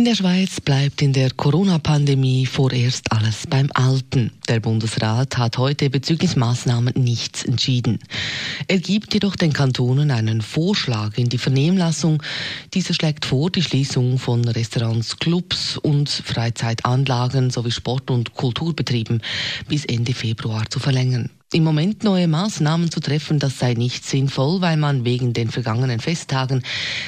In der Schweiz bleibt in der Corona-Pandemie vorerst alles beim Alten. Der Bundesrat hat heute bezüglich Maßnahmen nichts entschieden. Er gibt jedoch den Kantonen einen Vorschlag in die Vernehmlassung. Dieser schlägt vor, die Schließung von Restaurants, Clubs und Freizeitanlagen sowie Sport- und Kulturbetrieben bis Ende Februar zu verlängern. Im Moment neue Maßnahmen zu treffen, das sei nicht sinnvoll, weil man wegen den vergangenen Festtagen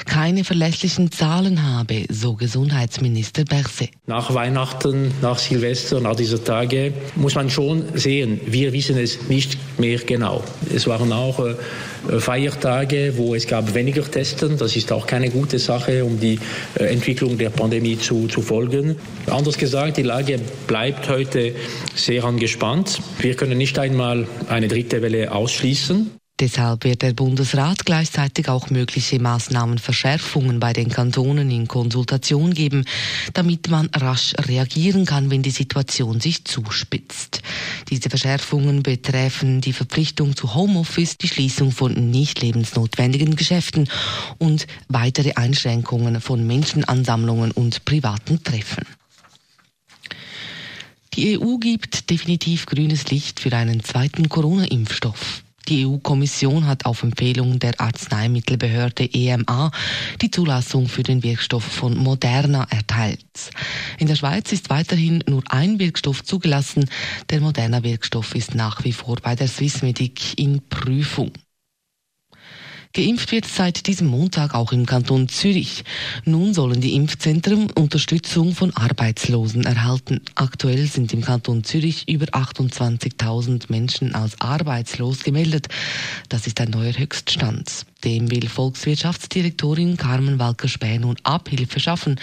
keine verlässlichen Zahlen habe, so Gesundheitsminister Berset. Nach Weihnachten, nach Silvester, nach dieser Tage muss man schon sehen, wir wissen es nicht mehr genau. Es waren auch äh, Feiertage, wo es gab weniger Testen. Das ist auch keine gute Sache, um die äh, Entwicklung der Pandemie zu, zu folgen. Anders gesagt, die Lage bleibt heute sehr angespannt. Wir können nicht einmal eine dritte Welle ausschließen. Deshalb wird der Bundesrat gleichzeitig auch mögliche Maßnahmenverschärfungen bei den Kantonen in Konsultation geben, damit man rasch reagieren kann, wenn die Situation sich zuspitzt. Diese Verschärfungen betreffen die Verpflichtung zu Homeoffice, die Schließung von nicht lebensnotwendigen Geschäften und weitere Einschränkungen von Menschenansammlungen und privaten Treffen. Die EU gibt definitiv grünes Licht für einen zweiten Corona-Impfstoff. Die EU-Kommission hat auf Empfehlung der Arzneimittelbehörde EMA die Zulassung für den Wirkstoff von Moderna erteilt. In der Schweiz ist weiterhin nur ein Wirkstoff zugelassen. Der Moderna-Wirkstoff ist nach wie vor bei der Swissmedic in Prüfung. Geimpft wird seit diesem Montag auch im Kanton Zürich. Nun sollen die Impfzentren Unterstützung von Arbeitslosen erhalten. Aktuell sind im Kanton Zürich über 28.000 Menschen als arbeitslos gemeldet. Das ist ein neuer Höchststand. Dem will Volkswirtschaftsdirektorin Carmen Walker-Späh nun Abhilfe schaffen.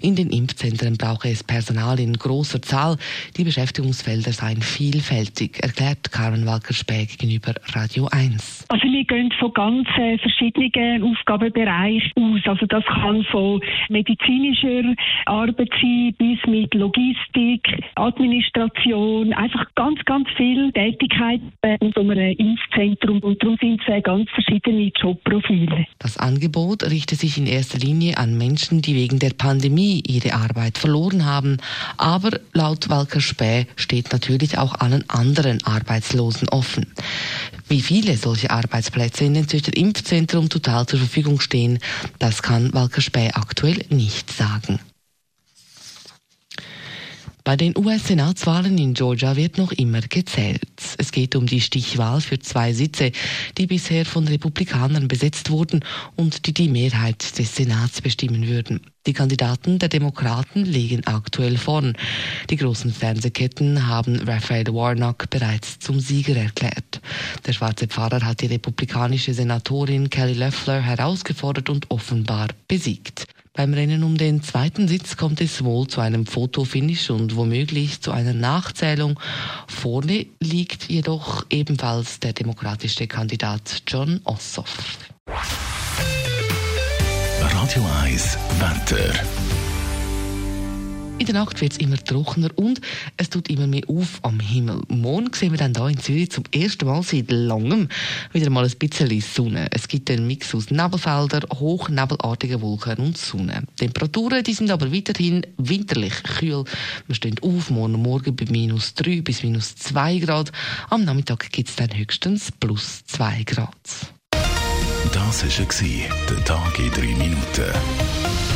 In den Impfzentren brauche es Personal in großer Zahl. Die Beschäftigungsfelder seien vielfältig, erklärt Carmen Walker-Späh gegenüber Radio 1. Also wir gehen von ganz äh, verschiedenen Aufgabenbereichen aus. Also das kann von medizinischer Arbeit sein bis mit Logistik, Administration, einfach ganz, ganz viel Tätigkeit in so einem Impfzentrum. Und darum sind es ganz verschiedene Jobs. Jobprofile. Das Angebot richtet sich in erster Linie an Menschen, die wegen der Pandemie ihre Arbeit verloren haben. Aber laut Walker Späh steht natürlich auch allen anderen Arbeitslosen offen. Wie viele solche Arbeitsplätze in den Zürcher Impfzentrum total zur Verfügung stehen, das kann Walker Späh aktuell nicht sagen. Bei den US-Senatswahlen in Georgia wird noch immer gezählt. Es geht um die Stichwahl für zwei Sitze, die bisher von Republikanern besetzt wurden und die die Mehrheit des Senats bestimmen würden. Die Kandidaten der Demokraten liegen aktuell vorn. Die großen Fernsehketten haben Raphael Warnock bereits zum Sieger erklärt. Der schwarze Pfarrer hat die republikanische Senatorin Kelly Loeffler herausgefordert und offenbar besiegt. Beim Rennen um den zweiten Sitz kommt es wohl zu einem Fotofinish und womöglich zu einer Nachzählung. Vorne liegt jedoch ebenfalls der demokratische Kandidat John Ossoff. Radio 1 Wetter. In der Nacht wird es immer trockener und es tut immer mehr auf am Himmel. Morgen sehen wir dann hier in Zürich zum ersten Mal seit langem wieder mal ein bisschen Sonne. Es gibt einen Mix aus Nebelfeldern, hochnebelartigen Wolken und Sonne. Die Temperaturen die sind aber weiterhin winterlich kühl. Wir stehen auf morgen Morgen bei minus 3 bis minus 2 Grad. Am Nachmittag gibt es dann höchstens plus 2 Grad. Das war der Tag in 3 Minuten.